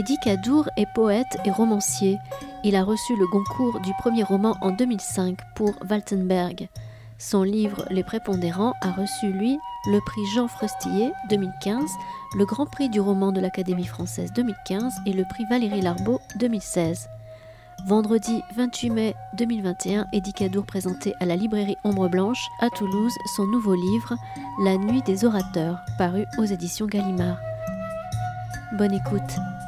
Eddie Cadour est poète et romancier. Il a reçu le Goncourt du premier roman en 2005 pour Waltenberg. Son livre Les Prépondérants a reçu, lui, le prix Jean Frostillet 2015, le Grand Prix du roman de l'Académie française 2015 et le prix Valérie Larbeau 2016. Vendredi 28 mai 2021, Eddie Cadour présentait à la librairie Ombre Blanche à Toulouse son nouveau livre La Nuit des orateurs, paru aux éditions Gallimard. Bonne écoute.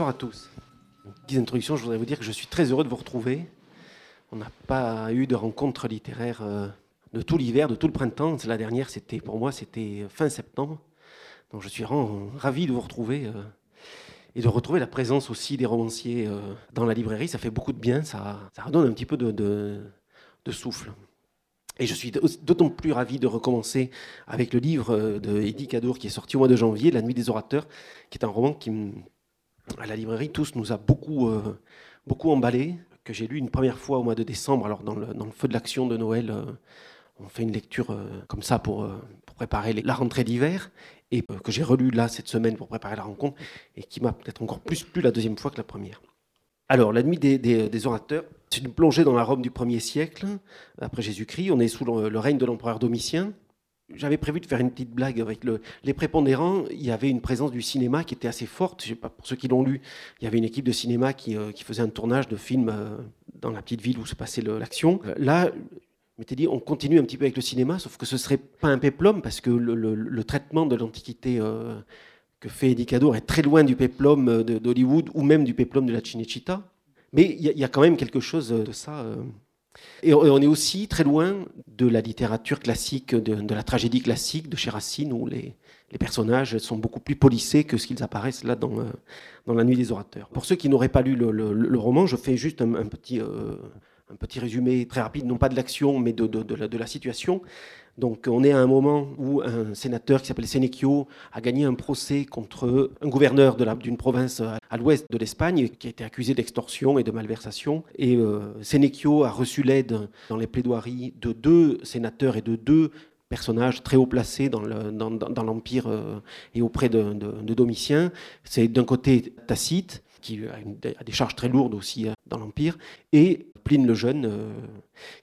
Bonsoir à tous. Petite introduction, je voudrais vous dire que je suis très heureux de vous retrouver. On n'a pas eu de rencontre littéraire euh, de tout l'hiver, de tout le printemps. La dernière, c'était pour moi, c'était fin septembre. Donc je suis ravi de vous retrouver euh, et de retrouver la présence aussi des romanciers euh, dans la librairie. Ça fait beaucoup de bien, ça, redonne un petit peu de souffle. Et je suis d'autant plus ravi de recommencer avec le livre de Eddie Cadour qui est sorti au mois de janvier, La Nuit des Orateurs, qui est un roman qui me à la librairie, tous nous a beaucoup, euh, beaucoup emballé, que j'ai lu une première fois au mois de décembre, alors dans le, feu de l'action de Noël. euh, on fait une lecture euh, comme ça pour, euh, préparer la rentrée d'hiver, et que j'ai relu là cette semaine pour préparer la rencontre, et qui m'a peut-être encore plus plu la deuxième fois que la première. Alors, la nuit des, des- orateurs, c'est une plongée dans la Rome du 1er siècle, après Jésus-Christ. On est sous le règne de l'empereur Domitien. J'avais prévu de faire une petite blague avec le- les prépondérants. Il y avait une présence du cinéma qui était assez forte. Pour ceux qui l'ont lu, il y avait une équipe de cinéma qui, euh, faisait un tournage de film euh, dans la petite ville où se passait l'action. Euh, Là, je m'étais dit, on continue un petit peu avec le cinéma, sauf que ce serait pas un péplum, parce que le, traitement de l'Antiquité que fait Eddie est très loin du péplum d'Hollywood ou même du péplum de la Cinecittà. Mais il y a quand même quelque chose de ça. Et on est aussi très loin de la littérature classique, de, la tragédie classique de chez Racine, où les, personnages sont beaucoup plus polissés que ce qu'ils apparaissent là dans, euh, dans La Nuit des Orateurs. Pour ceux qui n'auraient pas lu le, roman, je fais juste un, petit, euh, un petit résumé très rapide, non pas de l'action, mais de, de- de la situation. Donc on est à un moment où un sénateur qui s'appelle Sénéchio a gagné un procès contre un gouverneur d'une province à, l'ouest de l'Espagne qui a été accusé d'extorsion et de malversation. Et euh, Sénéchio a reçu l'aide dans les plaidoiries de deux sénateurs et de deux personnages très haut placés dans le- dans- dans- dans l'Empire euh, et auprès de, Domitien. C'est d'un côté Tacite, qui a des charges très lourdes aussi euh, dans l'Empire, et Pline le Jeune, euh,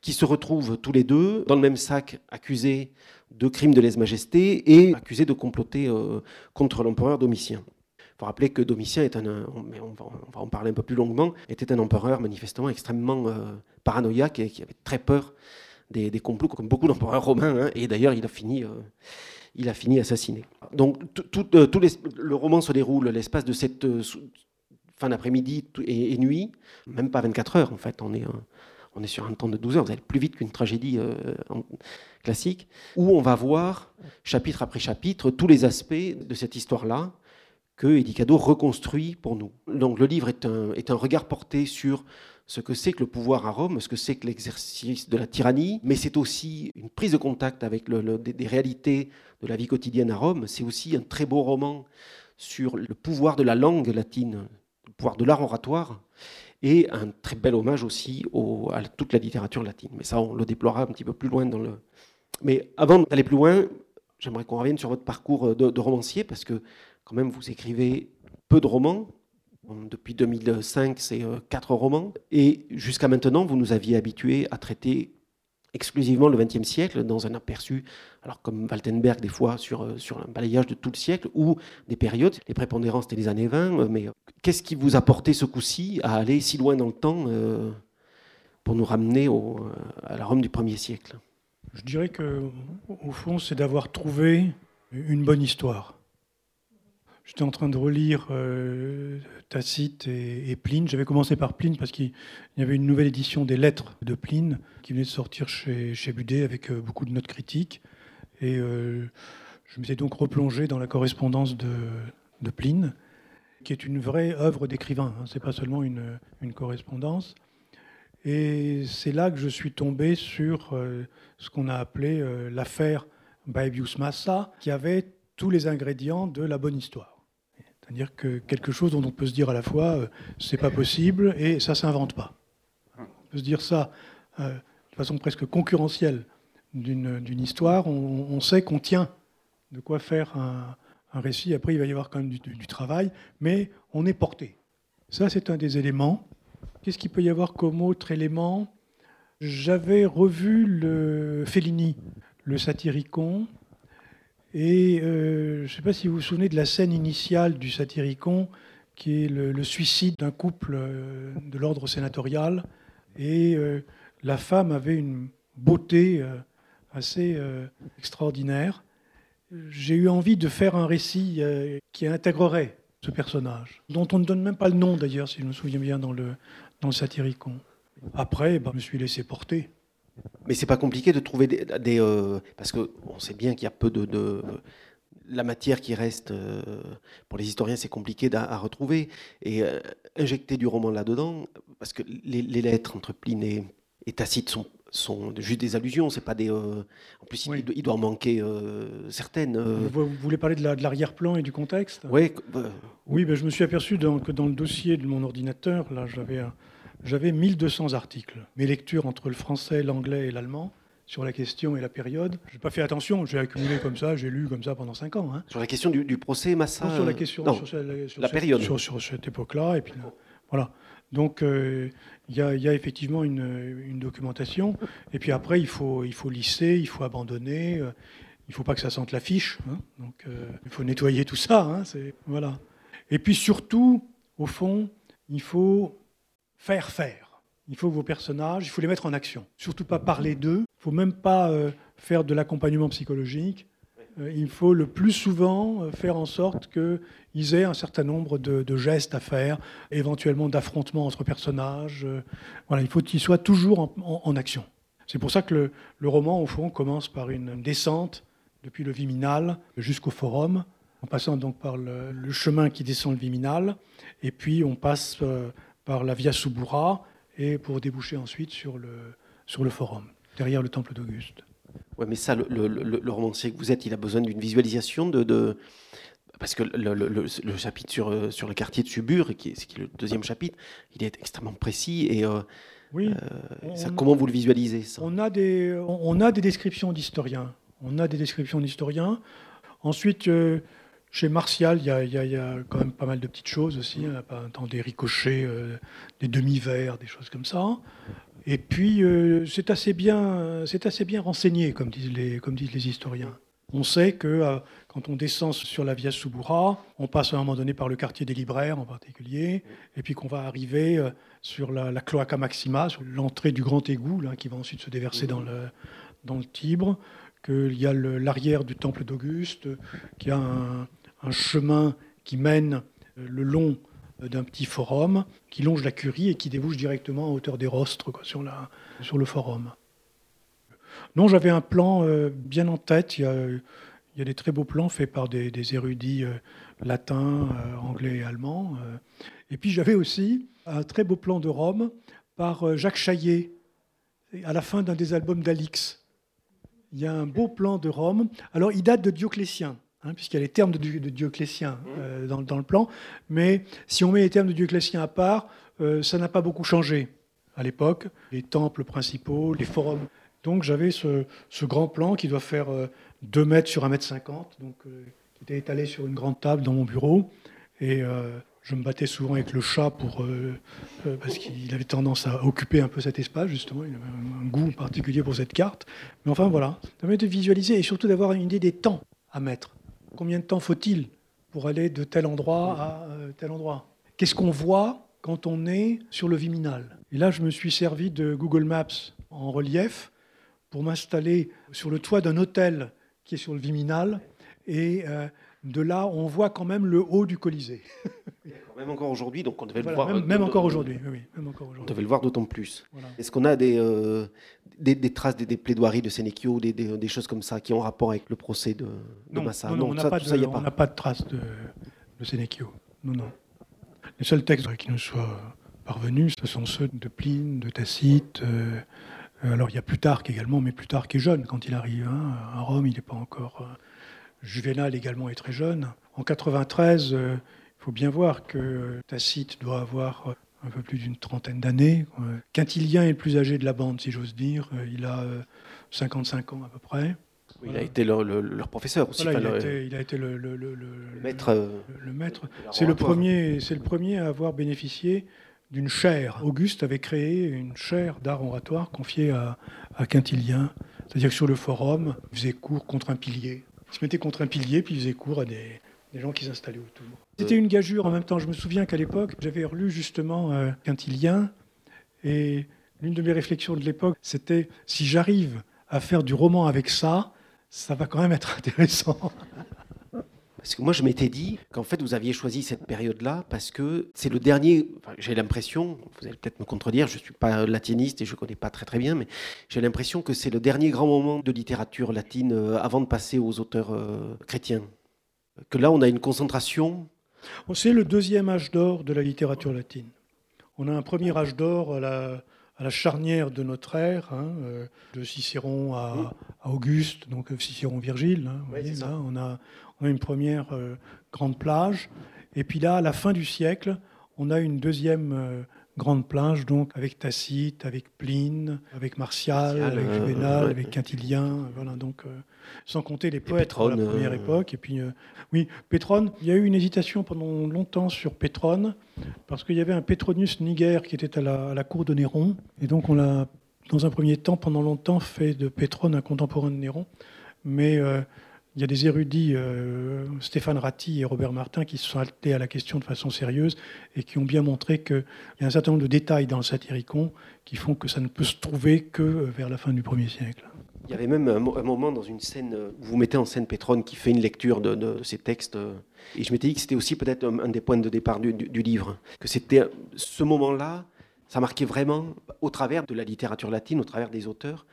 qui se retrouvent tous les deux dans le même sac, accusés de crimes de lèse-majesté et accusés de comploter euh, contre l'empereur Domitien. Il faut rappeler que Domitien est un, mais on va, en parler un peu plus longuement, était un empereur manifestement extrêmement euh, paranoïaque et qui avait très peur des, des complots, comme beaucoup d'empereurs romains. hein, et d'ailleurs, il a fini, euh, il a fini assassiné. Donc, tout, le roman se déroule l'espace de cette fin d'après-midi et, nuit, même pas 24 heures en fait. On est, on est sur un temps de 12 heures. Vous allez plus vite qu'une tragédie euh, classique, où on va voir chapitre après chapitre tous les aspects de cette histoire-là que Edicado reconstruit pour nous. Donc le livre est un, regard porté sur ce que c'est que le pouvoir à Rome, ce que c'est que l'exercice de la tyrannie, mais c'est aussi une prise de contact avec des, des réalités de la vie quotidienne à Rome. C'est aussi un très beau roman sur le pouvoir de la langue latine, le pouvoir de l'art oratoire, et un très bel hommage aussi au- à toute la littérature latine. Mais ça, on le déplorera un petit peu plus loin dans le... Mais avant d'aller plus loin, j'aimerais qu'on revienne sur votre parcours de, de romancier, parce que quand même, vous écrivez peu de romans. Depuis 2005, c'est euh, quatre romans. Et jusqu'à maintenant, vous nous aviez habitués à traiter exclusivement le XXe siècle dans un aperçu, alors comme Waltenberg des fois sur, euh, sur un balayage de tout le siècle, ou des périodes. Les prépondérants, c'était les années 20. euh, Mais euh, qu'est-ce qui vous a porté ce coup-ci à aller si loin dans le temps pour nous ramener à la Rome du 1er siècle? Je dirais que, au fond, c'est d'avoir trouvé une bonne histoire. J'étais en train de relire euh, Tacite et, Pline. J'avais commencé par Pline parce qu'il y avait une nouvelle édition des lettres de Pline qui venait de sortir chez, chez Budet avec euh, beaucoup de notes critiques. Et euh, je m'étais donc replongé dans la correspondance de, Pline. qui est une vraie œuvre d'écrivain. Hein. Ce n'est pas seulement une, une, correspondance. Et c'est là que je suis tombé sur euh, ce qu'on a appelé l'affaire Baebius Massa, qui avait tous les ingrédients de la bonne histoire. C'est-à-dire que quelque chose dont on peut se dire à la fois euh, c'est pas possible et ça s'invente pas. On peut se dire ça euh, de façon presque concurrentielle d'une histoire. On, sait qu'on tient de quoi faire un, récit. Après, il va y avoir quand même du, du travail, mais on est porté. Ça, c'est un des éléments. Qu'est-ce qu'il peut y avoir comme autre élément? J'avais revu le Fellini, le Satyricon, et euh, je ne sais pas si vous vous souvenez de la scène initiale du Satyricon, qui est le, suicide d'un couple euh, de l'ordre sénatorial. Et euh, la femme avait une beauté assez extraordinaire. J'ai eu envie de faire un récit qui intégrerait ce personnage, dont on ne donne même pas le nom d'ailleurs, si je me souviens bien, dans le, dans le Satyricon. Après, ben, je me suis laissé porter. Mais c'est pas compliqué de trouver des, euh, parce que on sait bien qu'il y a peu de, la matière qui reste euh, pour les historiens, c'est compliqué à, retrouver et euh, injecter du roman là-dedans, parce que les, lettres entre Pline et, Tacite sont sont juste des allusions, c'est pas des. en plus, il, doit en manquer certaines. Vous, voulez parler de l'arrière-plan et du contexte? Oui. oui, ben, je me suis aperçu que dans le dossier de mon ordinateur, là, j'avais un, j'avais 1200 articles. Mes lectures entre le français, l'anglais et l'allemand sur la question et la période. Je n'ai pas fait attention, j'ai accumulé comme ça, j'ai lu comme ça pendant 5 ans. Hein. Sur la question du, procès Massa Sur la question, sur, la période. Sur, cette époque-là. Et puis, voilà. Donc, euh, il y, a effectivement une, documentation. Et puis après, il faut, il faut lisser, il faut abandonner. Euh, il ne faut pas que ça sente l'affiche. Hein. Donc, euh, il faut nettoyer tout ça. Hein, voilà. Et puis surtout, au fond, il faut faire faire. Il faut vos personnages, il faut les mettre en action. Surtout pas parler d'eux. Il faut même pas euh, faire de l'accompagnement psychologique. Euh, il faut le plus souvent euh, faire en sorte qu'ils aient un certain nombre de, gestes à faire, éventuellement d'affrontements entre personnages. voilà, il faut qu'ils soient toujours en, action. C'est pour ça que le, roman, au fond, commence par une descente depuis le Viminal jusqu'au Forum, en passant donc par le, le, chemin qui descend le Viminal, et puis on passe par la Via Subura et pour déboucher ensuite sur le, sur le forum, derrière le temple d'Auguste. Oui, mais ça, le, le, romancier que vous êtes, il a besoin d'une visualisation de, de, Parce que le, chapitre sur, sur le quartier de Subur, qui est, qui est le deuxième chapitre, il est extrêmement précis. Et euh, oui, euh, ça, comment vous le visualisez ça? On a, des, on a des descriptions d'historiens. On a des descriptions d'historiens. Ensuite, euh, chez Martial, il y, a, quand même pas mal de petites choses aussi, hein, des ricochets, euh, des demi-verres, des choses comme ça. Et puis, euh, c'est assez, bien, assez bien renseigné, comme disent les, historiens. On sait que euh, quand on descend sur la Via Subura, on passe à un moment donné par le quartier des libraires en particulier, et puis qu'on va arriver sur la, Cloaca Maxima, sur l'entrée du grand égout, qui va ensuite se déverser dans le, dans le Tibre, qu'il y a l'arrière du temple d'Auguste, qu'il y a un, un chemin qui mène euh, le long euh, d'un petit forum qui longe la curie et qui débouche directement à hauteur des rostres sur, le forum. Non, j'avais un plan euh, bien en tête. Il y, a, il y, a, des très beaux plans faits par des, érudits latins, anglais et allemands. Et puis j'avais aussi un très beau plan de Rome par Jacques Chaillet, à la fin d'un des albums d'Alix. Il y a un beau plan de Rome. Alors il date de Dioclétien. Hein, puisqu'il y a les termes de, Dioclétien mmh. euh, dans, le plan. Mais si on met les termes de Dioclétien à part, euh, ça n'a pas beaucoup changé à l'époque. Les temples principaux, les forums. Donc j'avais ce, grand plan qui doit faire 2 euh, mètres sur 1 mètre 50, donc, qui était étalé sur une grande table dans mon bureau. Et je me battais souvent avec le chat pour, parce qu'il avait tendance à occuper un peu cet espace, justement. Il avait un goût particulier pour cette carte. Mais enfin, voilà. Ça permet de visualiser et surtout d'avoir une idée des temps à mettre. Combien de temps faut-il pour aller de tel endroit à euh, tel endroit? Qu'est-ce qu'on voit quand on est sur le Viminal? Et là, je me suis servi de Google Maps en relief pour m'installer sur le toit d'un hôtel qui est sur le Viminal. Et euh, de là, on voit quand même le haut du Colisée. Même encore aujourd'hui, donc on devait le voir. Même, encore aujourd'hui, oui, On devait le voir d'autant plus. Est-ce qu'on a des, euh, des, traces, des, plaidoiries de Sénéchio, des, des, choses comme ça qui ont rapport avec le procès de, Massa? Non, on n'a pas, pas, de traces de, de Sénéchio. Non, non. Les seuls textes qui nous soient parvenus, ce sont ceux de Pline, de Tacite. Euh, alors il y a Plutarque également, mais Plutarque est jeune quand il arrive. Hein. À Rome, il n'est pas encore. Euh, Juvénal également est très jeune. En 93, il faut bien voir que Tacite doit avoir un peu plus d'une trentaine d'années. Quintilien est le plus âgé de la bande, si j'ose dire. Il a 55 ans à peu près. Il a été leur, professeur aussi. il, a été, le, maître. Le, maître. C'est le premier, c'est le premier à avoir bénéficié d'une chaire. Auguste avait créé une chaire d'art oratoire confiée à, à Quintilien. C'est-à-dire que sur le forum, il faisait cours contre un pilier. Il se mettait contre un pilier, puis il faisait cours à des, gens qui s'installaient autour. C'était une gageure en même temps. Je me souviens qu'à l'époque, j'avais relu justement euh, Quintilien, et l'une de mes réflexions de l'époque, c'était si j'arrive à faire du roman avec ça, ça va quand même être intéressant. Parce que moi, je m'étais dit qu'en fait, vous aviez choisi cette période-là parce que c'est le dernier. j'ai l'impression, vous allez peut-être me contredire, je ne suis pas latiniste et je ne connais pas très très bien, mais j'ai l'impression que c'est le dernier grand moment de littérature latine euh, avant de passer aux auteurs euh, chrétiens. Que là, on a une concentration. C'est le deuxième âge d'or de la littérature latine. On a un premier âge d'or à la, à la charnière de notre ère, hein, euh, de Cicéron à, Auguste, donc Cicéron-Virgile. Hein, on, a, une première euh, grande plage. Et puis là, à la fin du siècle, on a une deuxième grande plage, donc avec Tacite, avec Pline, avec Martial, avec Juvénal, avec Quintilien. Voilà, donc sans compter les poètes de la première euh, époque. Et puis, euh, oui, Pétrone, il y a eu une hésitation pendant longtemps sur Pétrone, parce qu'il y avait un Petronius Niger qui était à la, cour de Néron. Et donc, on a, dans un premier temps, pendant longtemps, fait de Pétrone un contemporain de Néron. Mais euh, il y a des érudits, Stéphane Ratti et Robert Martin, qui se sont attelés à la question de façon sérieuse et qui ont bien montré qu'il y a un certain nombre de détails dans le Satyricon qui font que ça ne peut se trouver que vers la fin du 1er siècle. Il y avait même un, moment dans une scène où vous mettez en scène Pétrone qui fait une lecture de, ces textes. Et je m'étais dit que c'était aussi peut-être un, des points de départ du, livre. Que c'était ce moment-là, ça marquait vraiment, au travers de la littérature latine, au travers des auteurs,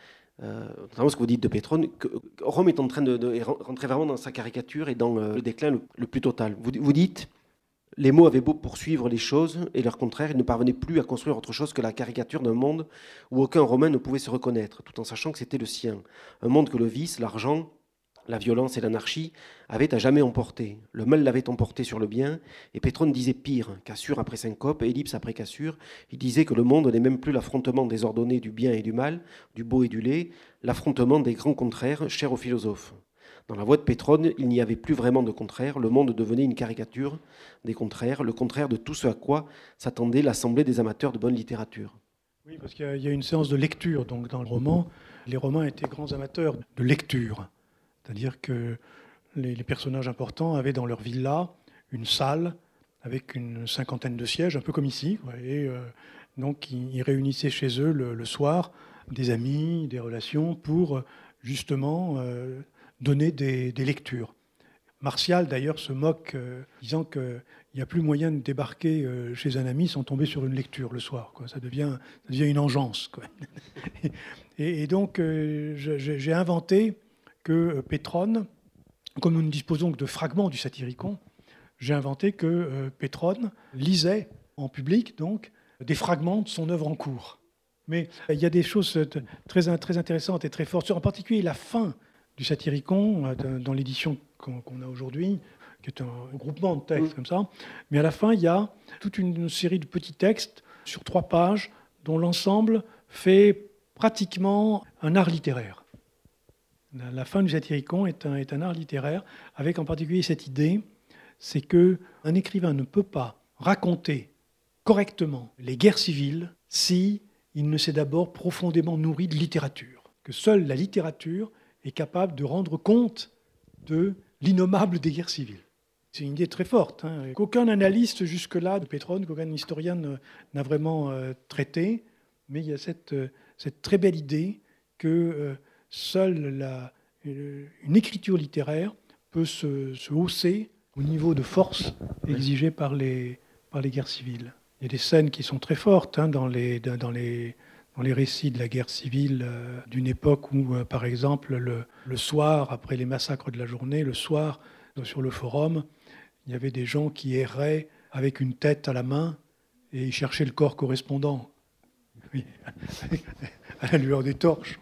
euh, notamment ce que vous dites de Pétrone, que Rome est en train de, rentrer vraiment dans sa caricature et dans euh, le déclin le, le plus total. Vous, vous dites, les mots avaient beau poursuivre les choses, et leur contraire, ils ne parvenaient plus à construire autre chose que la caricature d'un monde où aucun Romain ne pouvait se reconnaître, tout en sachant que c'était le sien. Un monde que le vice, l'argent, la violence et l'anarchie avaient à jamais emporté. Le mal l'avait emporté sur le bien, et Pétrone disait pire, Cassure après Syncope, Ellipse après Cassure. Il disait que le monde n'est même plus l'affrontement désordonné du bien et du mal, du beau et du laid, l'affrontement des grands contraires chers aux philosophes. Dans la voix de Pétrone, il n'y avait plus vraiment de contraire, le monde devenait une caricature des contraires, le contraire de tout ce à quoi s'attendait l'Assemblée des amateurs de bonne littérature. Oui, parce qu'il y a une séance de lecture donc dans le roman. Les Romains étaient grands amateurs de lecture, c'est-à-dire que les, personnages importants avaient dans leur villa une salle avec une cinquantaine de sièges, un peu comme ici, et euh, donc ils, réunissaient chez eux le, soir des amis, des relations pour justement euh, donner des, lectures. Martial, d'ailleurs, se moque, euh, disant qu'il n'y a plus moyen de débarquer euh, chez un ami sans tomber sur une lecture le soir. Ça, devient, une engeance. Et, donc, euh, j'ai inventé que Pétrone, comme nous ne disposons que de fragments du Satyricon, j'ai inventé que Pétrone lisait en public donc des fragments de son œuvre en cours. Mais il y a des choses très, très intéressantes et très fortes, en particulier la fin du Satyricon, euh, dans l'édition qu'on a aujourd'hui, qui est un groupement de textes mm. comme ça. Mais à la fin, il y a toute une série de petits textes sur trois pages, dont l'ensemble fait pratiquement un art littéraire. La fin du Satyricon est un, est un art littéraire, avec en particulier cette idée, c'est que un écrivain ne peut pas raconter correctement les guerres civiles si il ne s'est d'abord profondément nourri de littérature. Que seule la littérature est capable de rendre compte de l'innommable des guerres civiles. C'est une idée très forte, hein, qu'aucun analyste jusque-là de Pétrone, qu'aucun historien n'a vraiment euh, traité, mais il y a cette, euh, très belle idée que euh, seule la, une écriture littéraire peut se, se, hausser au niveau de force exigé par les, par les guerres civiles. Il y a des scènes qui sont très fortes hein, dans, les, dans les dans les récits de la guerre civile euh, d'une époque où, euh, par exemple, le, soir, après les massacres de la journée, le soir, sur le forum, il y avait des gens qui erraient avec une tête à la main et il cherchait le corps correspondant. À la lueur des torches.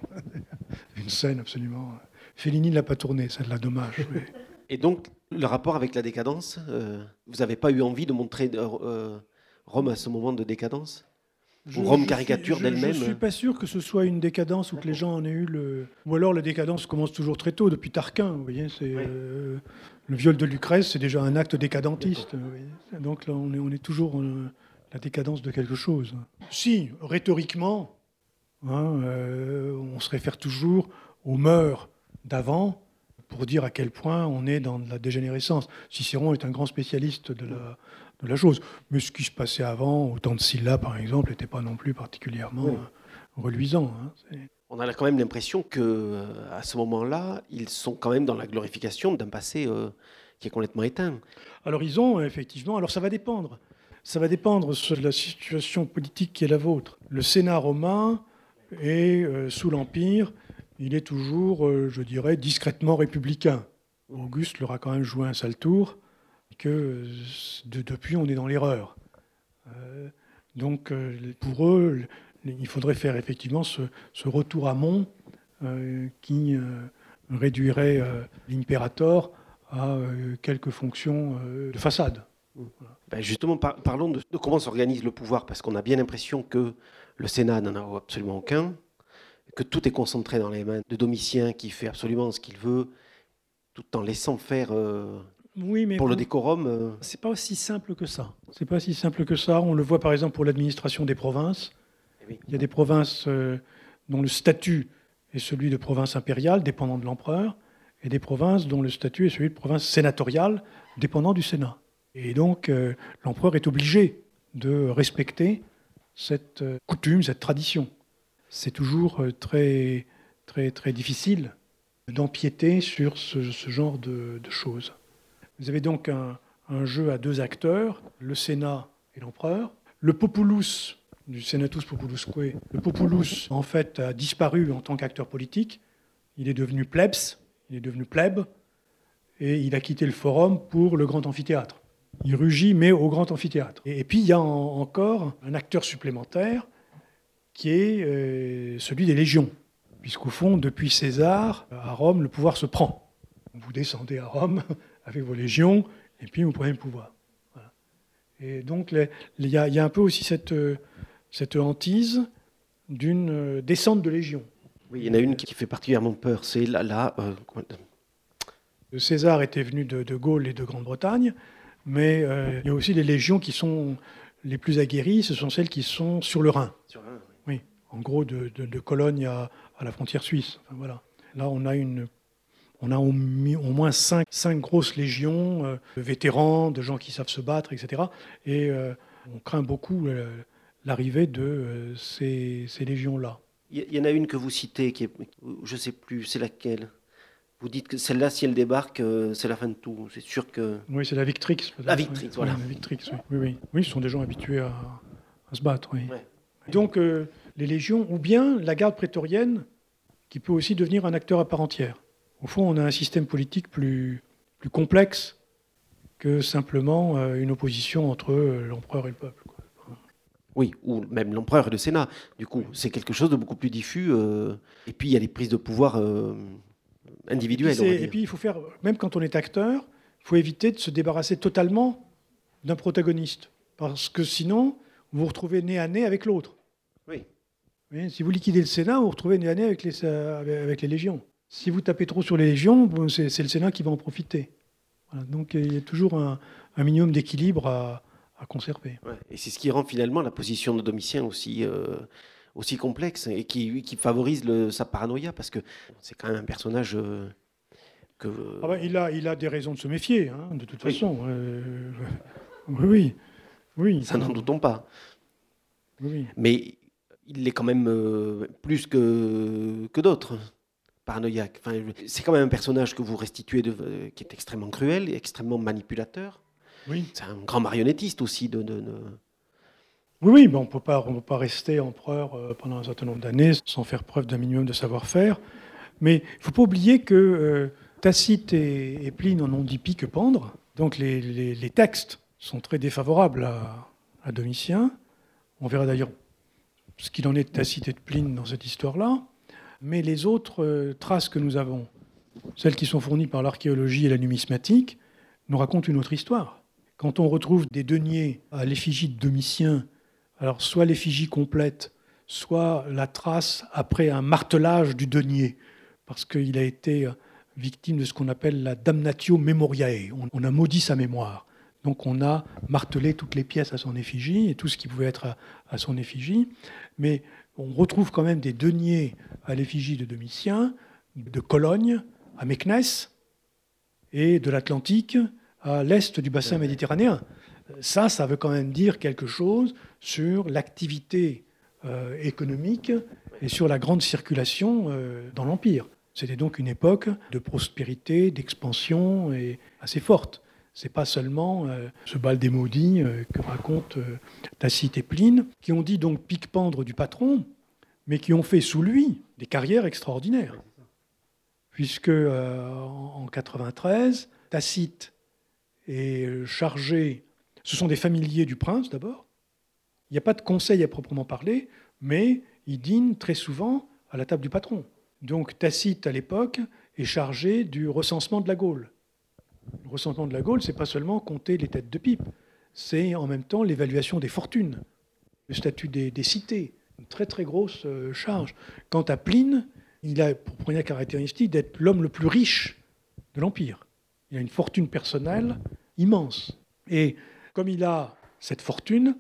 Une scène absolument. Fellini ne l'a pas tournée, c'est de la dommage. Et donc, le rapport avec la décadence, euh, vous n'avez pas eu envie de montrer euh, Rome à ce moment de décadence Ou Rome caricature d'elle-même Je ne suis pas sûr que ce soit une décadence ou que les gens en aient eu le. Ou alors la décadence commence toujours très tôt, depuis Tarquin. Vous voyez, c'est euh, le viol de Lucrèce, c'est déjà un acte décadentiste. Donc là, on est, on est toujours la décadence de quelque chose. Si, rhétoriquement, hein, on se réfère toujours aux mœurs d'avant pour dire à quel point on est dans la dégénérescence. Cicéron est un grand spécialiste de la, de la chose. Mais ce qui se passait avant, au temps de Sylla par exemple, n'était pas non plus particulièrement reluisant. Hein. On a quand même l'impression que euh, à ce moment-là, ils sont quand même dans la glorification d'un passé euh, qui est complètement éteint. Alors ils ont effectivement. Alors ça va dépendre. Ça va dépendre de la situation politique qui est la vôtre. Le Sénat romain est euh, sous l'Empire il est toujours, euh, je dirais, discrètement républicain. Auguste leur a quand même joué un sale tour, que depuis on est dans l'erreur. Euh, donc euh, pour eux, il faudrait faire effectivement ce, retour à Mont qui réduirait l'impérator à quelques fonctions de façade. Ben, justement, parlons de comment s'organise le pouvoir, parce qu'on a bien l'impression que le Sénat n'en a absolument aucun, que tout est concentré dans les mains de Domitien qui fait absolument ce qu'il veut, tout en laissant faire euh, oui, mais pour le décorum. Euh. C'est pas aussi simple que ça. C'est pas si simple que ça. On le voit par exemple pour l'administration des provinces. Eh Il y a des provinces euh, dont le statut est celui de province impériale, dépendant de l'empereur, et des provinces dont le statut est celui de province sénatoriale, dépendant du Sénat. Et donc l'empereur est obligé de respecter cette coutume, cette tradition c'est toujours euh, très, très, très difficile d'empiéter sur ce, genre de, choses. Vous avez donc un, jeu à deux acteurs, le Sénat et l'empereur. Le populus du Senatus Populusque, le populus en fait a disparu en tant qu'acteur politique. Il est devenu plebs, il est devenu plèbe, et il a quitté le forum pour le grand amphithéâtre. Il rugit, mais au grand amphithéâtre. Et, puis il y a encore un acteur supplémentaire qui est euh, celui des légions. Puisqu'au fond, depuis César, à Rome, le pouvoir se prend. Vous descendez à Rome avec vos légions, et puis vous prenez le pouvoir. Et donc, il y, a un peu aussi cette, cette hantise d'une euh, descente de légions. Oui, il y en a une qui fait particulièrement peur, c'est là... là euh, César était venu de, de, Gaule et de Grande-Bretagne, mais il y a aussi les légions qui sont les plus aguerries, ce sont celles qui sont sur le Rhin. Sur le Rhin en gros de, Cologne à, la frontière suisse. voilà. Là, on a, une, on a au, moins cinq, grosses légions, euh, de vétérans, de gens qui savent se battre, etc. Et euh, on craint beaucoup euh, l'arrivée de ces, légions-là. Il y en a une que vous citez, qui est, je ne sais plus, c'est laquelle? Vous dites que celle-là, si elle débarque, c'est la fin de tout. C'est sûr que. Oui, c'est la Victrix. La Victrix, voilà. la Victrix, oui. oui. oui. ce sont des gens habitués à, se battre. Oui. Donc, les légions, ou bien la garde prétorienne, qui peut aussi devenir un acteur à part entière. Au fond, on a un système politique plus, plus complexe que simplement euh, une opposition entre euh, l'empereur et le peuple. Oui, ou même l'empereur et le Sénat. Du coup, c'est quelque chose de beaucoup plus diffus. Euh, et puis, il y a les prises de pouvoir individuelles. Et puis, il faut faire, même quand on est acteur, il faut éviter de se débarrasser totalement d'un protagoniste. Parce que sinon, vous vous retrouvez nez à nez avec l'autre si vous liquidez le Sénat, vous vous retrouvez une année avec les, avec les légions. Si vous tapez trop sur les légions, c'est le Sénat qui va en profiter. donc il y a toujours un, minimum d'équilibre à, conserver. Et c'est ce qui rend finalement la position de Domitien aussi, euh, aussi complexe et qui, qui favorise le, sa paranoïa, parce que c'est quand même un personnage... Euh, que... Ah ben, il, a, il a des raisons de se méfier, hein, de toute façon. Euh, oui, oui. Ça n'en doutons pas. Oui. Mais il est quand même euh, plus que, que d'autres, paranoïaque. Enfin, c'est quand même un personnage que vous restituez de, euh, qui est extrêmement cruel et extrêmement manipulateur. Oui. C'est un grand marionnettiste aussi. De, Oui, oui, mais on ne peut pas rester empereur euh, pendant un certain nombre d'années sans faire preuve d'un minimum de savoir-faire. Mais il ne faut pas oublier que Tacite et, Pline en ont dit pique pendre. Donc les textes sont très défavorables à, Domitien. On verra d'ailleurs ce qu'il en est de Tacite et de Pline dans cette histoire-là. Mais les autres euh, traces que nous avons, celles qui sont fournies par l'archéologie et la numismatique, nous racontent une autre histoire. Quand on retrouve des deniers à l'effigie de Domitien, alors soit l'effigie complète, soit la trace après un martelage du denier, parce qu'il a été victime de ce qu'on appelle la damnatio memoriae. On a maudit sa mémoire. Donc on a martelé toutes les pièces à son effigie et tout ce qui pouvait être à, son effigie. Mais on retrouve quand même des deniers à l'effigie de Domitien, de Cologne à Meknès et de l'Atlantique à l'est du bassin méditerranéen. Ça, ça veut quand même dire quelque chose sur l'activité euh, économique et sur la grande circulation euh, dans l'Empire. C'était donc une époque de prospérité, d'expansion assez forte. C'est pas seulement euh, ce bal des maudits que racontent Tacite et Pline, qui ont dit donc pique-pendre du patron, mais qui ont fait sous lui des carrières extraordinaires. Puisque en 93, Tacite est chargé, ce sont des familiers du prince d'abord. Il n'y a pas de conseil à proprement parler, mais ils dînent très souvent à la table du patron. Donc Tacite, à l'époque, est chargé du recensement de la Gaule. Le recensement de la Gaule, c'est pas seulement compter les têtes de pipe, c'est en même temps l'évaluation des fortunes, le statut des, cités, une très très grosse euh, charge. Quant à Pline, il a pour première caractéristique d'être l'homme le plus riche de l'Empire. Il a une fortune personnelle immense. Et comme il a cette fortune,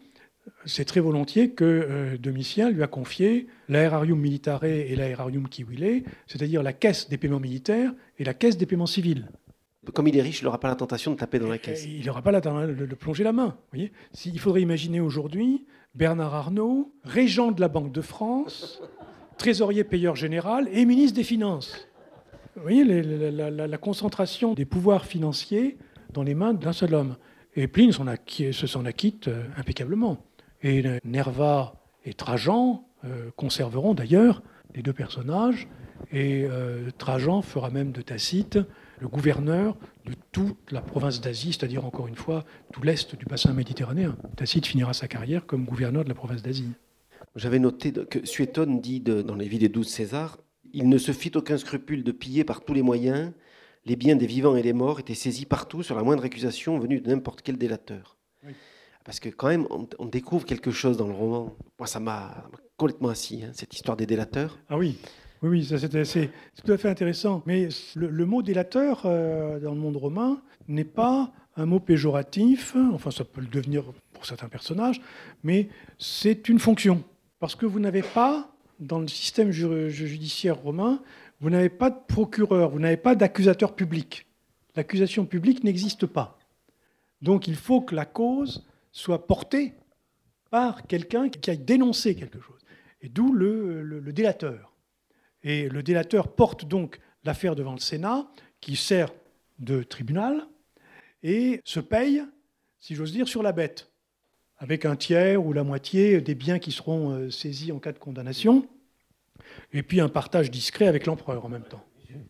c'est très volontiers que euh, Domitien lui a confié l'aerarium militare et l'aerarium civile, c'est-à-dire la caisse des paiements militaires et la caisse des paiements civils. Comme il est riche, il n'aura pas la tentation de taper dans la caisse. Il n'aura pas la tentation de, plonger la main. Voyez il faudrait imaginer aujourd'hui Bernard Arnault, régent de la Banque de France, trésorier payeur général et ministre des Finances. Vous voyez la, concentration des pouvoirs financiers dans les mains d'un seul homme. Et Pline se s'en acquitte euh, impeccablement. Et Nerva et Trajan euh, conserveront d'ailleurs les deux personnages. Et euh, Trajan fera même de Tacite le gouverneur de toute la province d'Asie, c'est-à-dire encore une fois tout l'est du bassin méditerranéen. Tacite finira sa carrière comme gouverneur de la province d'Asie. J'avais noté que Suétone dit dans les vies des douze Césars Il ne se fit aucun scrupule de piller par tous les moyens. Les biens des vivants et des morts étaient saisis partout sur la moindre accusation venue de n'importe quel délateur. Parce que quand même, on, découvre quelque chose dans le roman. Moi, ça m'a complètement assis, hein, cette histoire des délateurs. Ah oui, oui, oui, ça c'était c'est tout à fait intéressant. Mais le, mot délateur euh, dans le monde romain n'est pas un mot péjoratif. Enfin, ça peut le devenir pour certains personnages, mais c'est une fonction. Parce que vous n'avez pas, dans le système judiciaire romain, vous n'avez pas de procureur, vous n'avez pas d'accusateur public. L'accusation publique n'existe pas. Donc il faut que la cause soit portée par quelqu'un qui a dénoncé quelque chose. Et d'où le, délateur. Et le délateur porte donc l'affaire devant le Sénat, qui sert de tribunal, et se paye, si j'ose dire, sur la bête, avec un tiers ou la moitié des biens qui seront euh, saisis en cas de condamnation, et puis un partage discret avec l'empereur en même temps.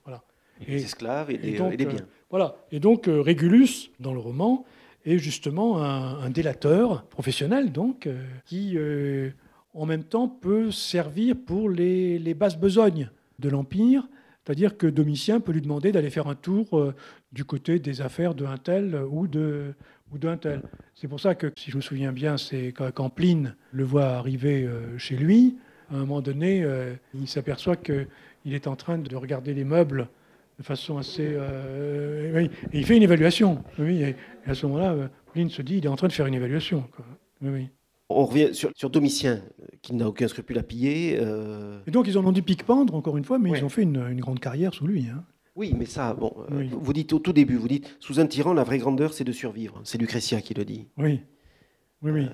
Voilà. Et, les esclaves et, les, biens. Euh, voilà. Et donc euh, Régulus, dans le roman, est justement un, délateur professionnel, donc, euh, qui euh, en même temps peut servir pour les, basses besognes de l'Empire. C'est-à-dire que Domitien peut lui demander d'aller faire un tour euh, du côté des affaires d'un tel ou de ou d'un tel. C'est pour ça que, si je me souviens bien, c'est quand Pline le voit arriver chez lui, à un moment donné, il s'aperçoit qu'il est en train de regarder les meubles de façon assez. Euh, oui. Et il fait une évaluation. Oui, et, à ce moment-là, euh, Pauline se dit il est en train de faire une évaluation. Oui, On revient sur, sur Domitien, qui n'a aucun scrupule à piller. Euh. Et donc, ils en ont dit pique-pendre, encore une fois, mais ils ont fait une, grande carrière sous lui. Hein. Oui, mais ça, bon, vous dites au tout début, vous dites sous un tyran, la vraie grandeur, c'est de survivre. C'est Lucrétia qui le dit. Oui, oui, oui.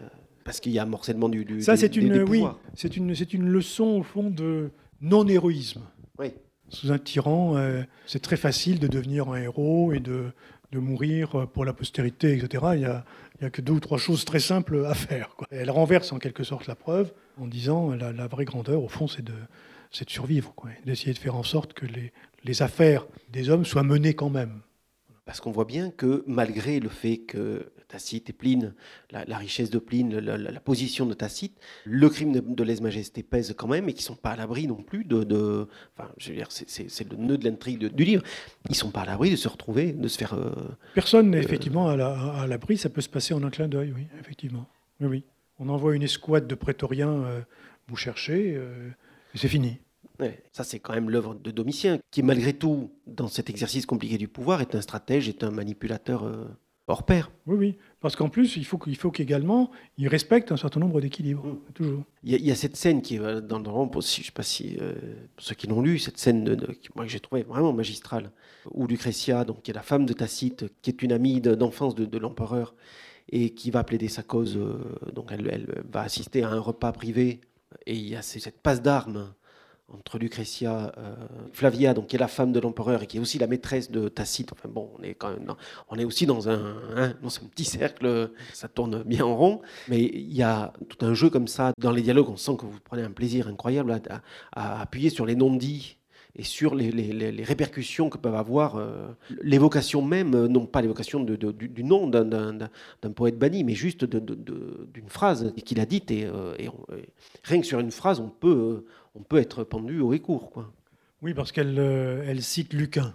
Parce qu'il y a un morcellement du, du Ça, c'est une, oui, c'est une, c'est une leçon au fond de non-héroïsme. Oui sous un tyran, euh, c'est très facile de devenir un héros et de, de mourir pour la postérité, etc. Il n'y a, a, que deux ou trois choses très simples à faire. Elle renverse en quelque sorte la preuve en disant la, la vraie grandeur, au fond, c'est de, de, survivre, d'essayer de faire en sorte que les, les, affaires des hommes soient menées quand même. Parce qu'on voit bien que malgré le fait que Tacite et Pline, la, richesse de Pline, la, position de Tacite, le crime de, lèse-majesté pèse quand même et ne sont pas à l'abri non plus de... enfin, je veux dire, c'est le nœud de l'intrigue du livre. Ils ne sont pas à l'abri de se retrouver, de se faire... Euh, Personne n'est euh, effectivement à l'abri, ça peut se passer en un clin d'œil, oui, effectivement. Oui, oui. On envoie une escouade de prétoriens euh, vous chercher, et c'est fini ça, c'est quand même l'œuvre de Domitien, qui, malgré tout, dans cet exercice compliqué du pouvoir, est un stratège, est un manipulateur hors pair. Oui, oui. Parce qu'en plus, il faut, faut qu'également, il respecte un certain nombre d'équilibres, mm. toujours. Il y, a, cette scène qui est euh, dans le roman, je ne sais pas si, euh, pour ceux qui l'ont lu, cette scène de, moi, que j'ai trouvé vraiment magistrale, où Lucretia, donc, qui est la femme de Tacite, qui est une amie d'enfance de, l'empereur, et qui va plaider sa cause, donc elle, elle, va assister à un repas privé, et il y a cette passe d'armes entre Lucretia, euh, Flavia, donc qui est la femme de l'empereur et qui est aussi la maîtresse de Tacite. Enfin bon, on est quand même, on est aussi dans un, hein, dans un petit cercle, ça tourne bien en rond. Mais il y a tout un jeu comme ça dans les dialogues. On sent que vous prenez un plaisir incroyable à, appuyer sur les non-dits et sur les, répercussions que peuvent avoir euh, l'évocation même, euh, non pas l'évocation du, nom d'un poète banni, mais juste d'une phrase qu'il a dite. Et, rien que sur une phrase, on peut, on peut être pendu au écourt. Quoi. Oui, parce qu'elle euh, elle cite Lucain.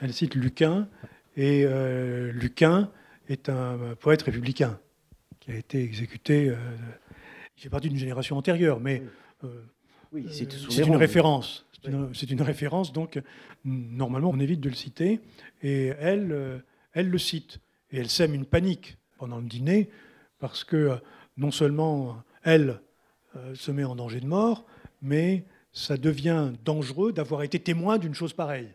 Elle cite Lucain, et euh, Lucain est un poète républicain qui a été exécuté. Euh, il fait partie d'une génération antérieure, mais oui. c'est une référence. C'est une, référence, donc normalement on évite de le citer. Et elle, elle le cite. Et elle sème une panique pendant le dîner, parce que non seulement elle se met en danger de mort, mais ça devient dangereux d'avoir été témoin d'une chose pareille.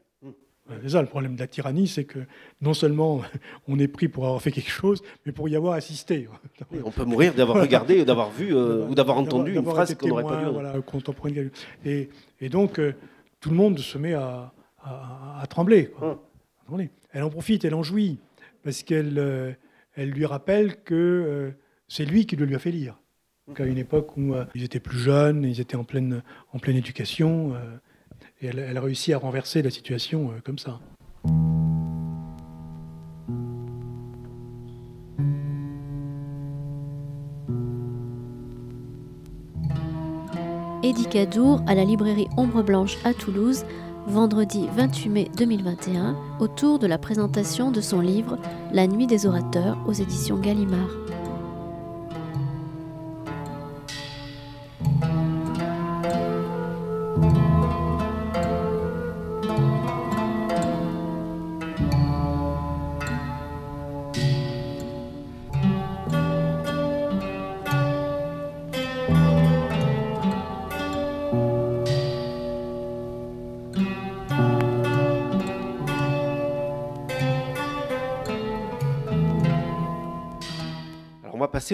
C'est ça le problème de la tyrannie, c'est que non seulement on est pris pour avoir fait quelque chose, mais pour y avoir assisté. on peut mourir d'avoir regardé, d'avoir vu euh, ou d'avoir entendu une phrase qu'on n'aurait pas vue. Et, et, donc euh, tout le monde se met à, trembler. Elle en profite, elle en jouit, parce qu'elle euh, elle lui rappelle que c'est lui qui le lui a fait lire à une époque où euh, ils étaient plus jeunes, ils étaient en pleine, en pleine éducation, euh, et elle, a réussi à renverser la situation euh, comme ça. Eddie Cadour à la librairie Ombre Blanche à Toulouse, vendredi 28 mai 2021, autour de la présentation de son livre La Nuit des orateurs aux éditions Gallimard.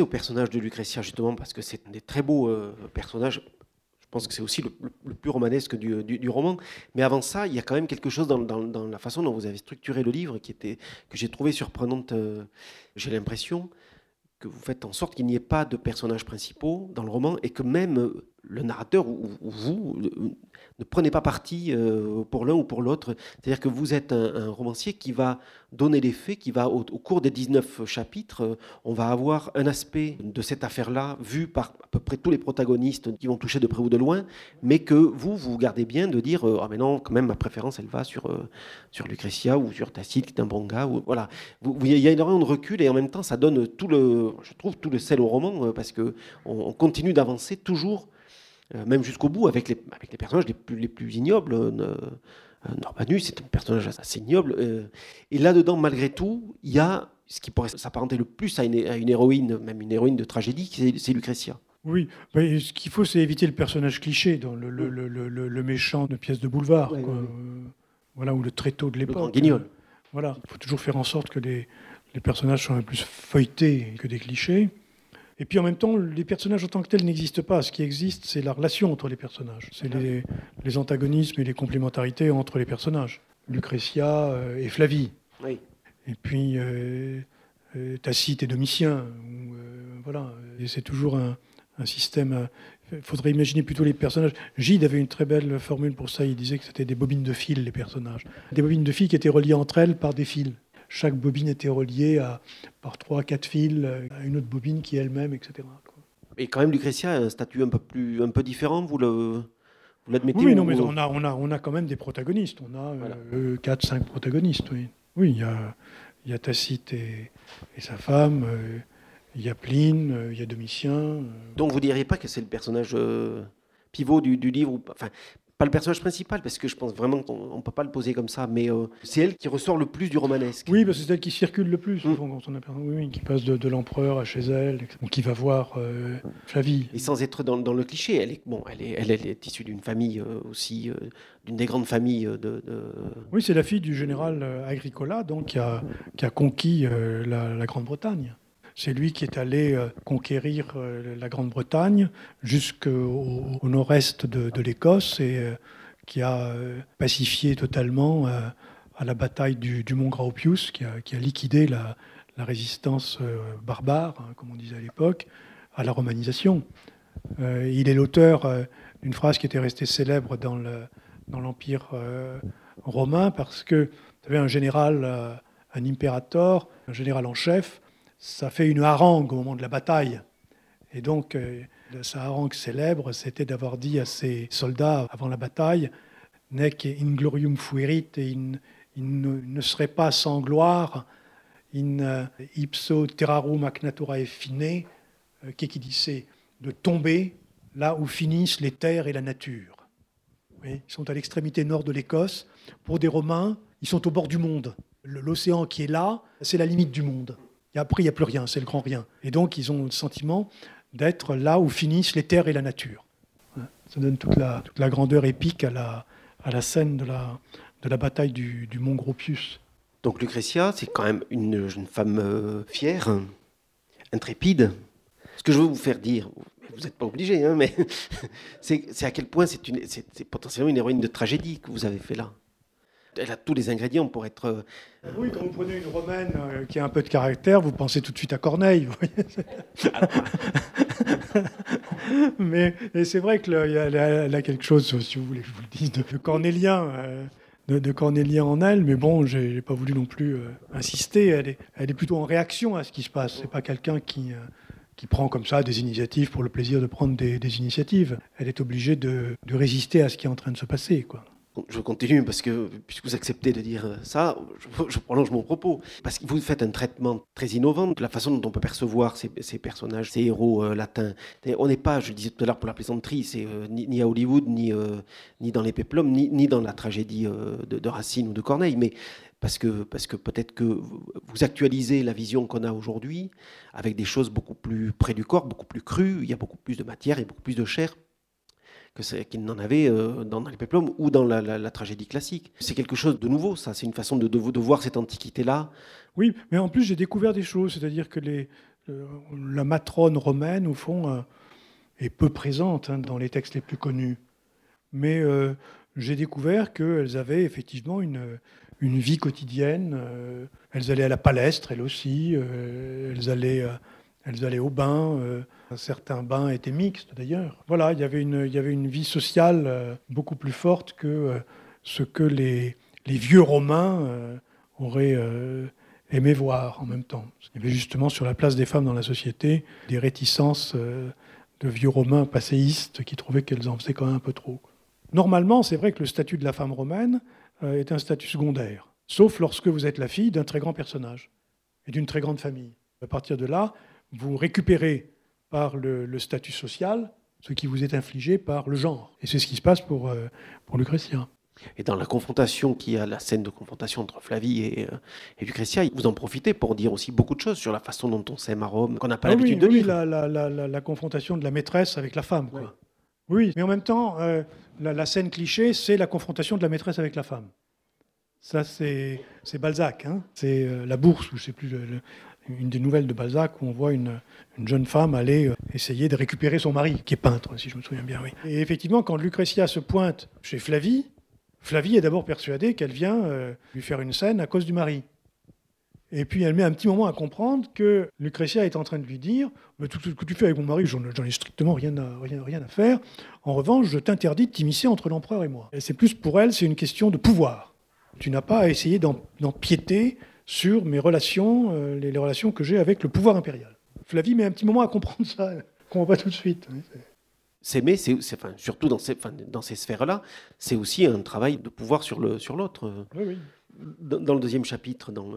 Au personnage de Lucretia, justement, parce que c'est un des très beaux euh, personnages. Je pense que c'est aussi le, plus romanesque du, roman. Mais avant ça, il y a quand même quelque chose dans, la façon dont vous avez structuré le livre qui était, que j'ai trouvé surprenante. Euh, j'ai l'impression que vous faites en sorte qu'il n'y ait pas de personnages principaux dans le roman et que même le narrateur ou, vous ne prenez pas parti euh, pour l'un ou pour l'autre. C'est-à-dire que vous êtes un, romancier qui va donner les faits, qui va, au, cours des 19 chapitres, euh, on va avoir un aspect de cette affaire-là vu par à peu près tous les protagonistes qui vont toucher de près ou de loin, mais que vous, vous gardez bien de dire euh, Ah, mais non, quand même, ma préférence, elle va sur, sur Lucretia ou sur Tacite, qui est un bon. Ou, voilà. Il y a énormément de recul et en même temps, ça donne tout le, je trouve, tout le sel au roman parce qu'on on continue d'avancer toujours euh, même jusqu'au bout, avec les, avec les personnages les plus, les plus ignobles. Euh, euh, Normanus c'est un personnage assez ignoble. et là-dedans, malgré tout, il y a ce qui pourrait s'apparenter le plus à une, à une, héroïne, même une héroïne de tragédie, c'est Lucretia. Oui, mais ce qu'il faut, c'est éviter le personnage cliché dans le, le, le, le méchant de pièce de boulevard, voilà, ou le tréteau de l'époque. Voilà, il faut toujours faire en sorte que les, les personnages soient un plus feuilletés que des clichés. Et puis en même temps, les personnages en tant que tels n'existent pas. Ce qui existe, c'est la relation entre les personnages. C'est les, antagonismes et les complémentarités entre les personnages. Lucretia euh, et Flavie. Oui. Et puis euh, euh, Tacite et Domitien. voilà. Et c'est toujours un, système. Il faudrait imaginer plutôt les personnages. Gide avait une très belle formule pour ça. Il disait que c'était des bobines de fil, les personnages. Des bobines de fil qui étaient reliées entre elles par des fils. Chaque bobine était reliée à, par trois, quatre fils à une autre bobine qui est elle-même, etc. Et quand même, Lucretia a un statut un peu, plus, un peu différent, vous le... Vous l'admettez Oui, non, mais on a, on, a, on a quand même des protagonistes. On a euh, quatre, cinq protagonistes, oui. Oui, il y a, il y a Tacite et, et sa femme, euh, il y a Pline, euh, il y a Domitien. Donc vous ne diriez pas que c'est le personnage pivot du, du livre enfin, pas le personnage principal, parce que je pense vraiment qu'on ne peut pas le poser comme ça, mais euh, c'est elle qui ressort le plus du romanesque. Oui, parce que c'est elle qui circule le plus, mm. quand on a, oui, qui passe de, l'empereur à chez elle, qui va voir euh, Flavie. Et sans être dans, dans, le cliché, elle est, bon, elle est, elle, est issue d'une famille euh, aussi, d'une des grandes familles de... Oui, c'est la fille du général Agricola, donc, qui a, qui a conquis la, la Grande-Bretagne. C'est lui qui est allé conquérir la Grande-Bretagne jusqu'au nord-est de, l'Écosse et qui a pacifié totalement à la bataille du, mont Graupius, qui a, liquidé la, résistance barbare, hein, comme on disait à l'époque, à la romanisation. il est l'auteur d'une phrase qui était restée célèbre dans l'Empire romain parce que, vous savez, un général, un impérator, un général en chef, ça fait une harangue au moment de la bataille. Et donc, euh, sa harangue célèbre, c'était d'avoir dit à ses soldats avant la bataille Nec inglorium fuerit, et il, ne, serait pas sans gloire, in euh, ipso terrarum ac natura effine, euh, qui qui dit c'est de tomber là où finissent les terres et la nature. ils sont à l'extrémité nord de l'Écosse. Pour des Romains, ils sont au bord du monde. L'océan qui est là, c'est la limite du monde. Et après, il n'y a plus rien, c'est le grand rien. Et donc, ils ont le sentiment d'être là où finissent les terres et la nature. Ça donne toute la, grandeur épique à la, scène de la, bataille du, du mont Gropius. Donc Lucretia, c'est quand même une jeune femme euh, fière, intrépide. Ce que je veux vous faire dire, vous n'êtes pas obligé, hein, mais c'est à quel point c'est potentiellement une héroïne de tragédie que vous avez fait là elle a tous les ingrédients pour être. Euh, oui, quand vous prenez une romaine euh, qui a un peu de caractère, vous pensez tout de suite à Corneille. Mais c'est vrai qu'il a, a quelque chose, si vous voulez que je vous le dise, de, cornélien. Euh, de, cornélien en elle, mais bon, j'ai pas voulu non plus insister. Elle est, elle est plutôt en réaction à ce qui se passe. C'est pas quelqu'un qui, qui prend comme ça des initiatives pour le plaisir de prendre des, des initiatives. Elle est obligée de, de, résister à ce qui est en train de se passer, quoi je continue parce que, puisque vous acceptez de dire ça, je, prolonge mon propos. Parce que vous faites un traitement très innovant de la façon dont on peut percevoir ces, personnages, ces héros euh, latins. on n'est pas, je disais tout à l'heure pour la plaisanterie, c'est euh, ni, à Hollywood, ni, euh, dans les péplums, ni, dans la tragédie de, de, Racine ou de Corneille, mais parce que, parce que peut-être que vous actualisez la vision qu'on a aujourd'hui avec des choses beaucoup plus près du corps, beaucoup plus crues, il y a beaucoup plus de matière et beaucoup plus de chair qu'il n'en avait euh, dans, les peplums ou dans la, tragédie classique. C'est quelque chose de nouveau, ça. C'est une façon de, voir cette antiquité-là. Oui, mais en plus, j'ai découvert des choses. C'est-à-dire que euh, la matrone romaine, au fond, euh, est peu présente hein, dans les textes les plus connus. Mais j'ai découvert qu'elles avaient effectivement une vie quotidienne. elles allaient à la palestre, elles aussi. elles allaient elles allaient au bain. Euh, certains bains étaient mixtes d'ailleurs. Voilà, il y avait une, il y avait une vie sociale euh, beaucoup plus forte que euh, ce que les, les vieux Romains auraient aimé voir en même temps. Il y avait justement sur la place des femmes dans la société des réticences de vieux Romains passéistes qui trouvaient qu'elles en faisaient quand même un peu trop. Normalement, c'est vrai que le statut de la femme romaine est un statut secondaire, sauf lorsque vous êtes la fille d'un très grand personnage et d'une très grande famille. À partir de là, vous récupérez par le, statut social ce qui vous est infligé par le genre. Et c'est ce qui se passe pour, euh, pour. Et dans la confrontation qui a la scène de confrontation entre Flavie et, euh, et, Lucrétia, vous en profitez pour dire aussi beaucoup de choses sur la façon dont on s'aime à Rome, qu'on n'a pas ah l'habitude de oui, lire. La, la, la, la, confrontation de la maîtresse avec la femme. Quoi. Oui. mais en même temps, euh, la, scène cliché, c'est la confrontation de la maîtresse avec la femme. Ça, c'est Balzac. Hein. c'est la bourse, ou je ne sais plus le, une des nouvelles de Balzac où on voit une, jeune femme aller euh, essayer de récupérer son mari, qui est peintre, si je me souviens bien. Et effectivement, quand Lucrétia se pointe chez Flavie, Flavie est d'abord persuadée qu'elle vient euh, lui faire une scène à cause du mari. Et puis elle met un petit moment à comprendre que Lucrétia est en train de lui dire Mais tout ce que tu fais avec mon mari, j'en ai strictement rien à, rien, rien à faire. En revanche, je t'interdis de t'immiscer entre l'empereur et moi. Et c'est plus pour elle, c'est une question de pouvoir. Tu n'as pas à essayer d'empiéter sur mes relations, euh, les, relations que j'ai avec le pouvoir impérial. Flavie met un petit moment à comprendre ça, elle ne comprend pas tout de suite. S'aimer, c'est, enfin, surtout dans ces, dans ces sphères-là, c'est aussi un travail de pouvoir sur, le, sur l'autre. Oui, oui. Dans, le deuxième chapitre, dans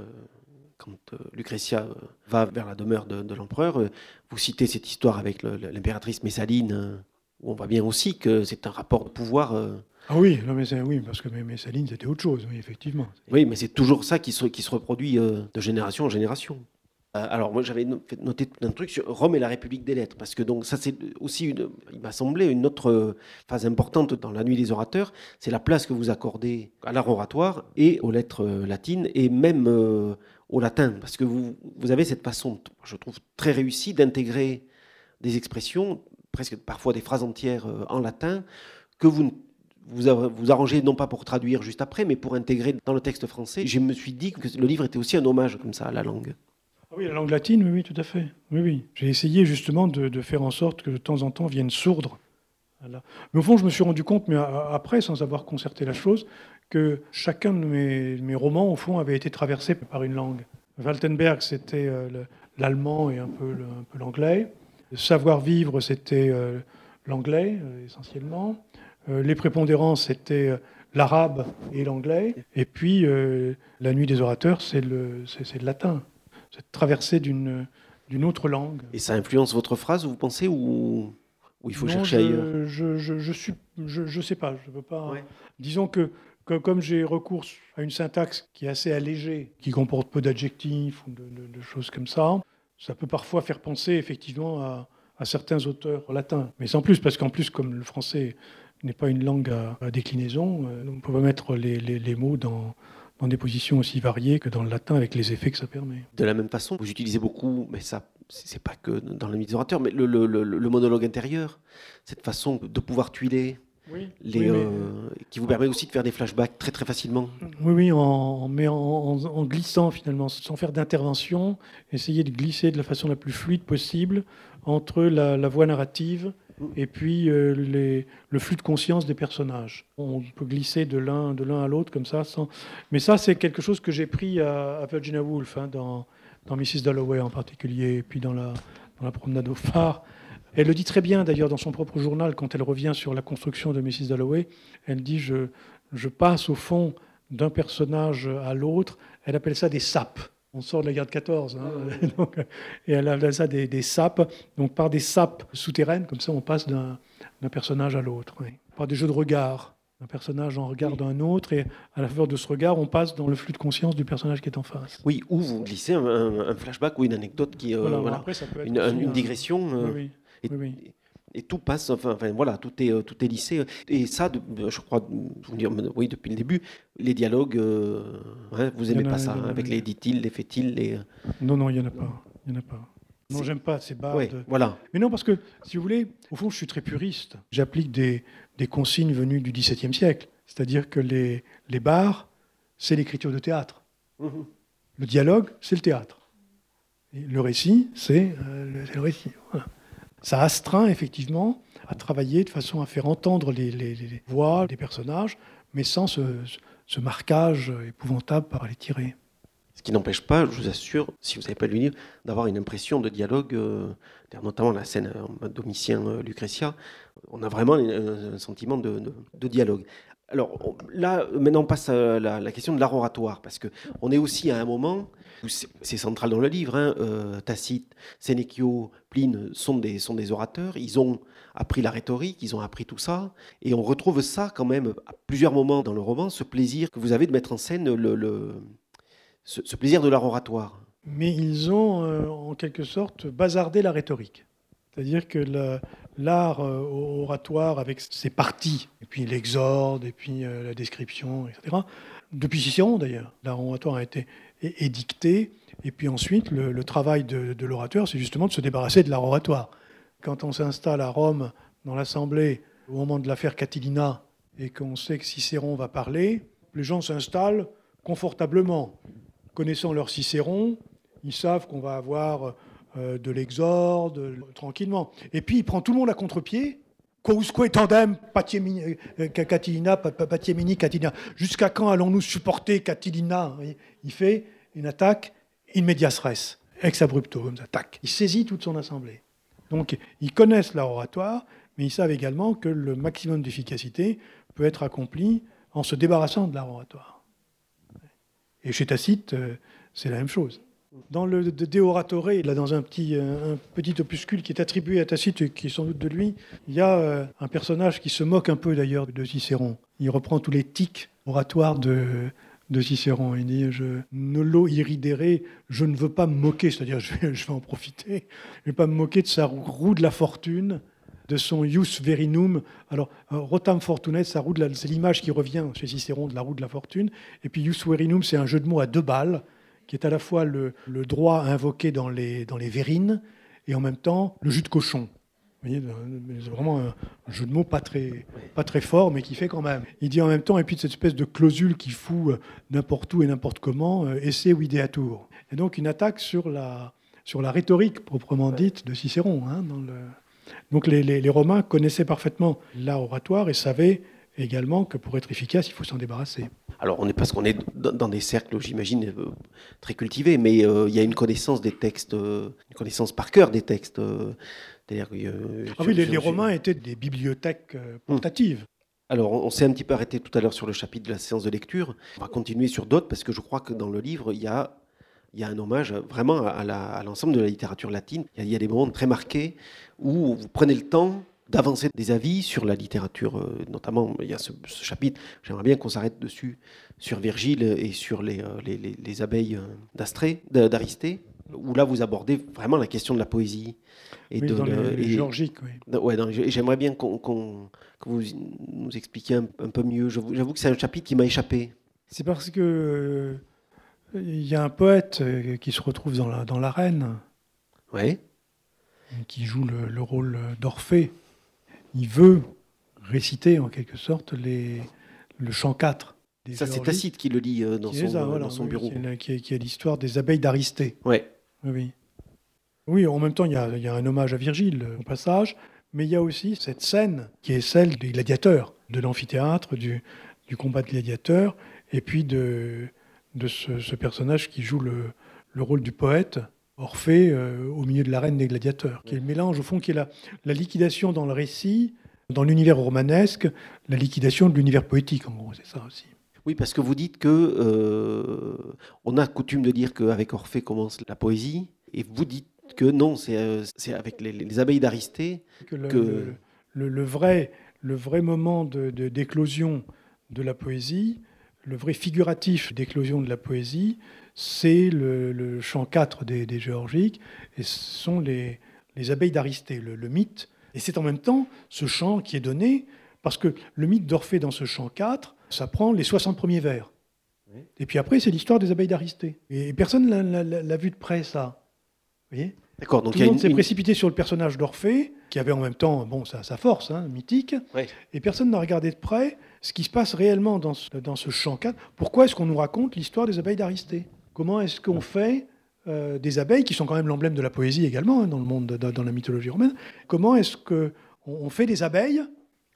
quand euh, Lucretia va vers la demeure de, l'empereur, vous citez cette histoire avec l'impératrice Messaline, où on voit bien aussi que c'est un rapport de pouvoir ah oui, non, mais oui, parce que Messaline, c'était autre chose, effectivement. Oui, mais c'est toujours ça qui se, qui se reproduit euh, de génération en génération. Euh, alors moi j'avais noté un truc sur Rome et la République des lettres, parce que donc ça c'est aussi, il m'a semblé, une autre euh, phase importante dans la nuit des orateurs, c'est la place que vous accordez à l'art oratoire et aux lettres latines, et même au latin, parce que vous, vous avez cette façon, je trouve, très réussie d'intégrer des expressions, presque parfois des phrases entières en latin, que vous ne vous vous arrangez non pas pour traduire juste après, mais pour intégrer dans le texte français. Je me suis dit que le livre était aussi un hommage comme ça à la langue. Ah oui, la langue latine, oui, oui tout à fait. Oui, oui. J'ai essayé justement de, faire en sorte que de temps en temps vienne sourdre. Mais au fond, je me suis rendu compte, mais après, sans avoir concerté la chose, que chacun de mes, romans, au fond, avait été traversé par une langue. Waltenberg, c'était euh, l'allemand et un peu l'anglais. Savoir-vivre, c'était euh, l'anglais, euh, essentiellement. Euh, les prépondérances, c'était euh, l'arabe et l'anglais. Et puis, euh, la nuit des orateurs, c'est le, c'est, le latin. C'est traversée d'une, d'une autre langue. Et ça influence votre phrase, vous pensez, ou, il faut chercher ailleurs? Je je, je, suis, je, sais pas, je veux pas. Disons que, comme j'ai recours à une syntaxe qui est assez allégée, qui comporte peu d'adjectifs ou de, choses comme ça, ça peut parfois faire penser effectivement à, à certains auteurs latins. Mais sans plus, parce qu'en plus, comme le français n'est pas une langue à, déclinaison. Euh, on peut mettre les, les, mots dans, dans, des positions aussi variées que dans le latin avec les effets que ça permet. De la même façon, vous utilisez beaucoup, mais ça, c'est pas que dans le des mais le, le, le, monologue intérieur, cette façon de pouvoir tuiler. les, euh, qui vous permet aussi de faire des flashbacks très très facilement. Oui, oui, en, mais en, en, glissant finalement, sans faire d'intervention, essayer de glisser de la façon la plus fluide possible entre la, la voix narrative et puis euh, le flux de conscience des personnages. On peut glisser de l'un de l'un à l'autre comme ça. Mais ça, c'est quelque chose que j'ai pris à, Virginia Woolf, hein, dans, dans Mrs. Dalloway en particulier, et puis dans la, dans la promenade au phare. Elle le dit très bien d'ailleurs dans son propre journal quand elle revient sur la construction de Mrs. Dalloway. Elle dit je, je passe au fond d'un personnage à l'autre. Elle appelle ça des sapes on sort de la guerre de 14. Hein, et elle a ça des, des, sapes, donc par des sapes souterraines, comme ça on passe d'un personnage à l'autre. Par des jeux de regard. Un personnage en regarde un autre, et à la faveur de ce regard, on passe dans le flux de conscience du personnage qui est en face. Oui, ou vous glissez un, flashback ou une anecdote qui. Euh, voilà, Après, ça peut être une, digression. Euh, oui, oui et tout passe, enfin, voilà, tout est, euh, tout est lissé. Et ça, je crois, dire, oui, depuis le début, les dialogues, euh, vous aimez pas ça, hein, avec les dit-il, les fait-il, les... Euh. Non, non, il n'y en a pas. Il y en a pas. Non, j'aime pas ces barres. voilà. Mais non, parce que, si vous voulez, au fond, je suis très puriste. J'applique des, des, consignes venues du XVIIe siècle. C'est-à-dire que les, les bars, c'est l'écriture de théâtre. Mhm. Le dialogue, c'est le théâtre. Et le récit, c'est le, récit. Voilà ça astreint effectivement à travailler de façon à faire entendre les, voix des personnages, mais sans ce, marquage épouvantable par les tirer. Ce qui n'empêche pas, je vous assure, si vous n'avez pas lu le livre, d'avoir une impression de dialogue, euh, notamment la scène euh, Domitien euh. On a vraiment un, sentiment de, dialogue. Alors là, maintenant, on passe à la, question de l'art oratoire, parce qu'on est aussi à un moment c'est central dans le livre, hein, euh, Tacite, Sénécio, Pline sont des, orateurs, ils ont appris la rhétorique, ils ont appris tout ça, et on retrouve ça quand même à plusieurs moments dans le roman, ce plaisir que vous avez de mettre en scène le, ce, plaisir de l'art oratoire. Mais ils ont euh, en quelque sorte bazardé la rhétorique. C'est-à-dire que l'art euh, oratoire avec ses parties, et puis l'exorde, et puis la description, etc., depuis Cicéron d'ailleurs, l'art oratoire a été édicté. Et puis ensuite, le, travail de, l'orateur, c'est justement de se débarrasser de l'art oratoire. Quand on s'installe à Rome, dans l'Assemblée, au moment de l'affaire Catilina, et qu'on sait que Cicéron va parler, les gens s'installent confortablement. Connaissant leur Cicéron, ils savent qu'on va avoir euh, de l'exorde, tranquillement. Et puis il prend tout le monde à contre-pied. Quousque tandem, euh, Catilina, Patiemini, Catilina. Jusqu'à quand allons-nous supporter Catilina Il fait une attaque in medias res, ex abrupto, comme ça. Il saisit toute son assemblée. Donc, ils connaissent leur oratoire, mais ils savent également que le maximum d'efficacité peut être accompli en se débarrassant de leur oratoire. Et chez Tacite, euh, c'est la même chose. Dans le De Oratore, là, dans un petit, un petit opuscule qui est attribué à Tacite et qui est sans doute de lui, il y a euh, un personnage qui se moque un peu d'ailleurs de Cicéron. Il reprend tous les tics oratoires de, de Cicéron. Il dit je, Nolo iridere, je ne veux pas me moquer, c'est-à-dire je vais, en profiter, je ne vais pas me moquer de sa roue de la fortune, de son ius verinum. Alors, euh, rotam fortunet, c'est l'image qui revient chez Cicéron de la roue de la fortune. Et puis ius verinum, c'est un jeu de mots à deux balles, qui est à la fois le, droit invoqué dans les, dans les et en même temps le jus de cochon. C'est vraiment un jeu de mots pas très, pas très fort, mais qui fait quand même. Il dit en même temps, et puis cette espèce de clausule qui fout euh, n'importe où et n'importe comment, euh, esse videatur. Et donc une attaque sur la, sur la rhétorique proprement dite de Cicéron. Hein, dans le... Donc les, les, les, Romains connaissaient parfaitement l'art oratoire et savaient également que pour être efficace, il faut s'en débarrasser. Alors, on est parce qu'on est dans des cercles, j'imagine, euh, très cultivés, mais il y a une connaissance des textes, une connaissance par cœur des textes. Euh, ah oui, les, Romains étaient des bibliothèques euh, portatives. Alors, on s'est un petit peu arrêté tout à l'heure sur le chapitre de la séance de lecture. On va continuer sur d'autres parce que je crois que dans le livre, il y a, il y a un hommage vraiment à l'ensemble de la littérature latine. Il y, a, des moments très marqués où vous prenez le temps d'avancer des avis sur la littérature, euh, notamment il y a ce, chapitre, j'aimerais bien qu'on s'arrête dessus, sur Virgile et sur les, les, les abeilles d'Aristée, où là vous abordez vraiment la question de la poésie et de, dans géorgique. Oui. Ouais, j'aimerais bien qu'on, que vous nous expliquiez un, peu mieux. J'avoue que c'est un chapitre qui m'a échappé. C'est parce que euh, il y a un poète euh, qui se retrouve dans, la, dans l'arène, ouais. qui joue le, rôle d'Orphée. Il veut réciter en quelque sorte les, le chant 4. Ça, c'est Tacite qui le lit euh, dans, son, dans son bureau. qui, est, est, l'histoire des abeilles d'Aristée. Ouais. Oui. Oui, en même temps, il y, a, un hommage à Virgile au passage, mais il y a aussi cette scène qui est celle des gladiateurs, de l'amphithéâtre, du, combat de gladiateurs, et puis de, ce, personnage qui joue le, rôle du poète, Orphée, euh, au milieu de l'arène des gladiateurs, qui est le mélange, au fond, qui est la liquidation dans le récit, dans l'univers romanesque, la liquidation de l'univers poétique, en gros, c'est ça aussi. Oui, parce que vous dites que euh, on a coutume de dire qu'avec Orphée commence la poésie, et vous dites que non, c'est euh, avec les, abeilles d'Aristée que, le, vrai, le vrai moment d'éclosion de, la poésie, le vrai figuratif d'éclosion de la poésie, c'est le, chant 4 des, géorgiques, et ce sont les, abeilles d'Aristée, le, mythe. Et c'est en même temps ce chant qui est donné, parce que le mythe d'Orphée dans ce chant 4, ça prend les 60 premiers vers. Et puis après, c'est l'histoire des abeilles d'Aristée. Et personne l'a vu de près, ça. Vous voyez? D'accord. Donc Tout le monde s'est précipité sur le personnage d'Orphée, qui avait en même temps bon, sa, sa force hein, mythique, et personne n'a regardé de près ce qui se passe réellement dans ce, dans ce champ 4. Pourquoi est-ce qu'on nous raconte l'histoire des abeilles d'Aristée? Comment est-ce qu'on fait euh, des abeilles, qui sont quand même l'emblème de la poésie également hein, dans le monde, dans, la mythologie romaine, comment est-ce qu'on on fait des abeilles?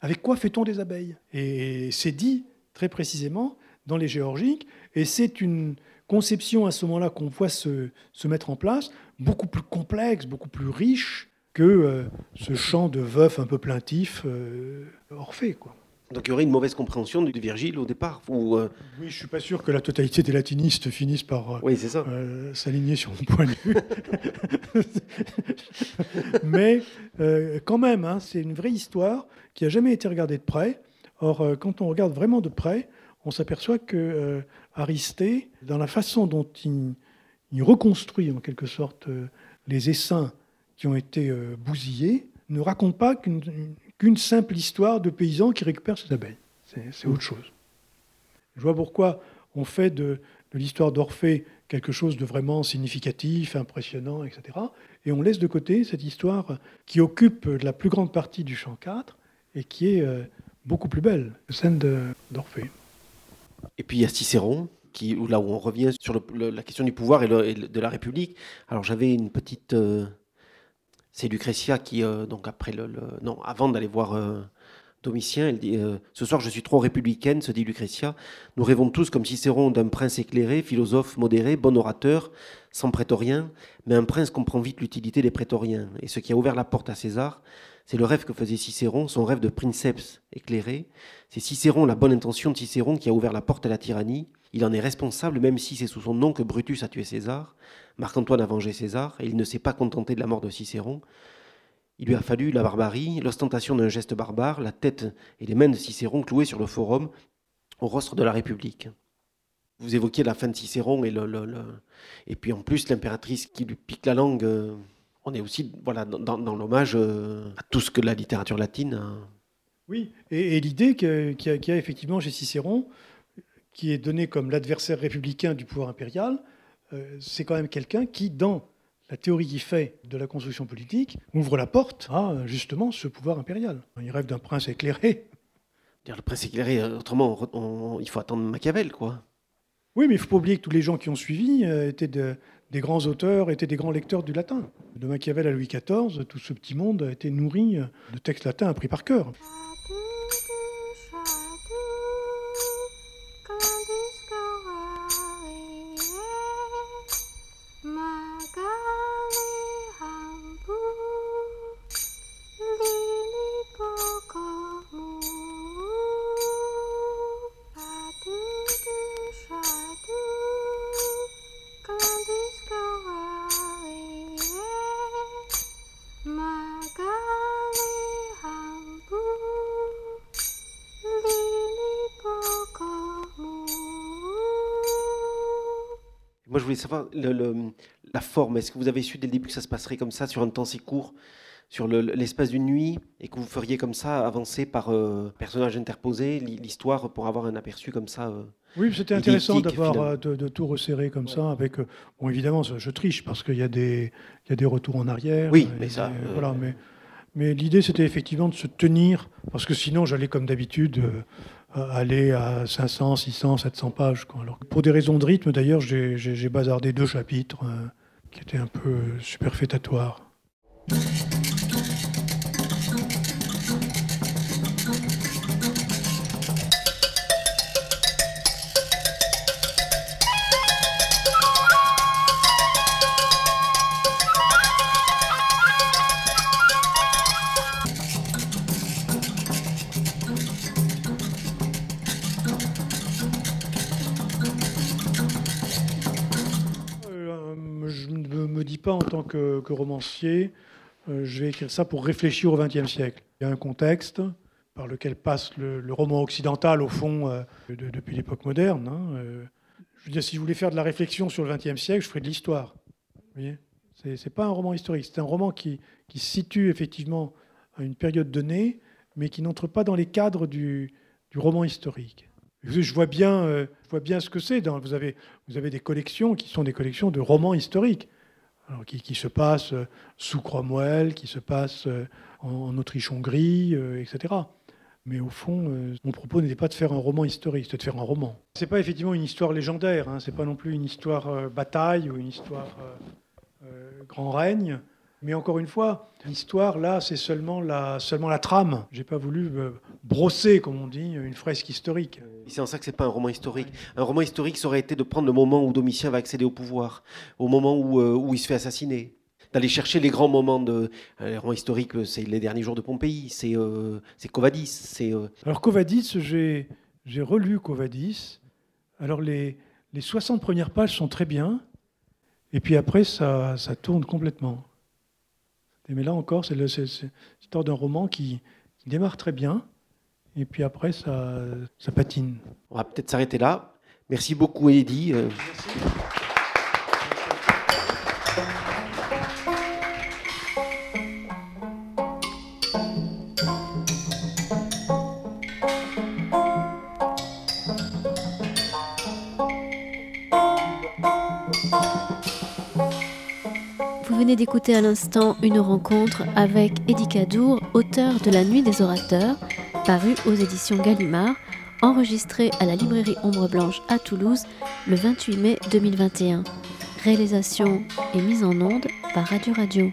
Avec quoi fait-on des abeilles? Et c'est dit très précisément dans les géorgiques, et c'est une conception à ce moment-là qu'on voit se, se, mettre en place, beaucoup plus complexe, beaucoup plus riche que euh, ce chant de veuf un peu plaintif euh, Orphée. Quoi. Donc il y aurait une mauvaise compréhension de Virgile au départ ou, euh, Oui, je ne suis pas sûr que la totalité des latinistes finissent par oui, s'aligner sur mon point de vue. Mais quand même, hein, c'est une vraie histoire qui n'a jamais été regardée de près. Or, euh, quand on regarde vraiment de près, on s'aperçoit que euh, Aristée, dans la façon dont il, reconstruit en quelque sorte euh, les essaims qui ont été bousillés, ne raconte pas qu'une simple histoire de paysans qui récupèrent ses abeilles. C'est autre chose. Je vois pourquoi on fait de, de l'histoire d'Orphée quelque chose de vraiment significatif, impressionnant, etc. Et on laisse de côté cette histoire qui occupe la plus grande partie du champ 4 et qui est beaucoup plus belle, la scène d'Orphée. Et puis il y a Cicéron, qui, là où on revient sur la question du pouvoir et, de la République. Alors j'avais une petite... Euh, c'est Lucretia qui, euh, donc après le, non, avant d'aller voir euh, Domitien, elle dit Ce soir, je suis trop républicaine, se dit Lucrétia. Nous rêvons tous, comme Cicéron, d'un prince éclairé, philosophe modéré, bon orateur, sans prétorien. Mais un prince comprend vite l'utilité des prétoriens. Et ce qui a ouvert la porte à César, c'est le rêve que faisait Cicéron, son rêve de princeps éclairé. C'est Cicéron, la bonne intention de Cicéron, qui a ouvert la porte à la tyrannie. Il en est responsable, même si c'est sous son nom que Brutus a tué César. Marc-Antoine a vengé César, et il ne s'est pas contenté de la mort de Cicéron. Il lui a fallu la barbarie, l'ostentation d'un geste barbare, la tête et les mains de Cicéron clouées sur le forum au rostre de la République. Vous évoquiez la fin de Cicéron et, puis en plus l'impératrice qui lui pique la langue. Euh, on est aussi voilà, dans, l'hommage euh, à tout ce que la littérature latine a. Oui, et, l'idée qu'il y, a effectivement chez Cicéron, qui est donné comme l'adversaire républicain du pouvoir impérial, euh, c'est quand même quelqu'un qui, dans la théorie qui fait de la construction politique ouvre la porte à justement ce pouvoir impérial. Il rêve d'un prince éclairé. Le prince éclairé, autrement, il faut attendre Machiavel, quoi. Oui, mais il ne faut pas oublier que tous les gens qui ont suivi euh, étaient des grands auteurs, étaient des grands lecteurs du latin. De Machiavel à Louis XIV, tout ce petit monde a été nourri de textes latins appris par cœur. Savoir la forme. Est-ce que vous avez su dès le début que ça se passerait comme ça, sur un temps si court, sur l'espace d'une nuit, et que vous feriez comme ça avancer par euh, personnage interposé l'histoire pour avoir un aperçu comme ça euh, Oui, c'était intéressant d'avoir euh, de, tout resserrer comme ça. Avec, bon, évidemment, je triche parce qu'il y, a des, y a des retours en arrière. Oui, mais ça. voilà, mais, mais l'idée, c'était effectivement de se tenir, parce que sinon, j'allais comme d'habitude aller à 500, 600, 700 pages. Alors, pour des raisons de rythme, d'ailleurs, j'ai bazardé deux chapitres euh, qui étaient un peu superfétatoires. Que, romancier, euh, je vais écrire ça pour réfléchir au XXe siècle. Il y a un contexte par lequel passe le, roman occidental, au fond, euh, depuis l'époque moderne. Hein, euh. je veux dire, si je voulais faire de la réflexion sur le XXe siècle, je ferais de l'histoire. Voyez C'est pas un roman historique, c'est un roman qui, se situe effectivement à une période donnée, mais qui n'entre pas dans les cadres du, roman historique. Je vois bien, je vois bien ce que c'est. Vous avez des collections qui sont des collections de romans historiques qui, se passe euh, sous Cromwell, qui se passe euh, en, Autriche-Hongrie, euh, etc. Mais au fond, mon propos n'était pas de faire un roman historique, c'était de faire un roman. C'est pas effectivement une histoire légendaire, hein, c'est pas non plus une histoire bataille ou une histoire grand règne. Mais encore une fois, l'histoire, là, c'est seulement la, seulement la trame. J'ai pas voulu euh, brosser, comme on dit, une fresque historique. C'est en ça que c'est pas un roman historique. Un roman historique, ça aurait été de prendre le moment où Domitien va accéder au pouvoir, au moment où, euh, où il se fait assassiner. D'aller chercher les grands moments de. Euh, les romans historiques, c'est les derniers jours de Pompéi, c'est euh, Covadis. c'est Alors, Covadis, j'ai relu Covadis. Alors, les, les 60 premières pages sont très bien. Et puis après, ça, ça tourne complètement mais là encore, c'est l'histoire d'un roman qui, démarre très bien, et puis après, ça, ça patine. On va peut-être s'arrêter là. Merci beaucoup, Eddy. D'écouter à l'instant une rencontre avec Eddie Cadour, auteur de La Nuit des Orateurs, paru aux éditions Gallimard, enregistré à la librairie Ombre Blanche à Toulouse le 28 mai 2021. Réalisation et mise en onde par Radio Radio.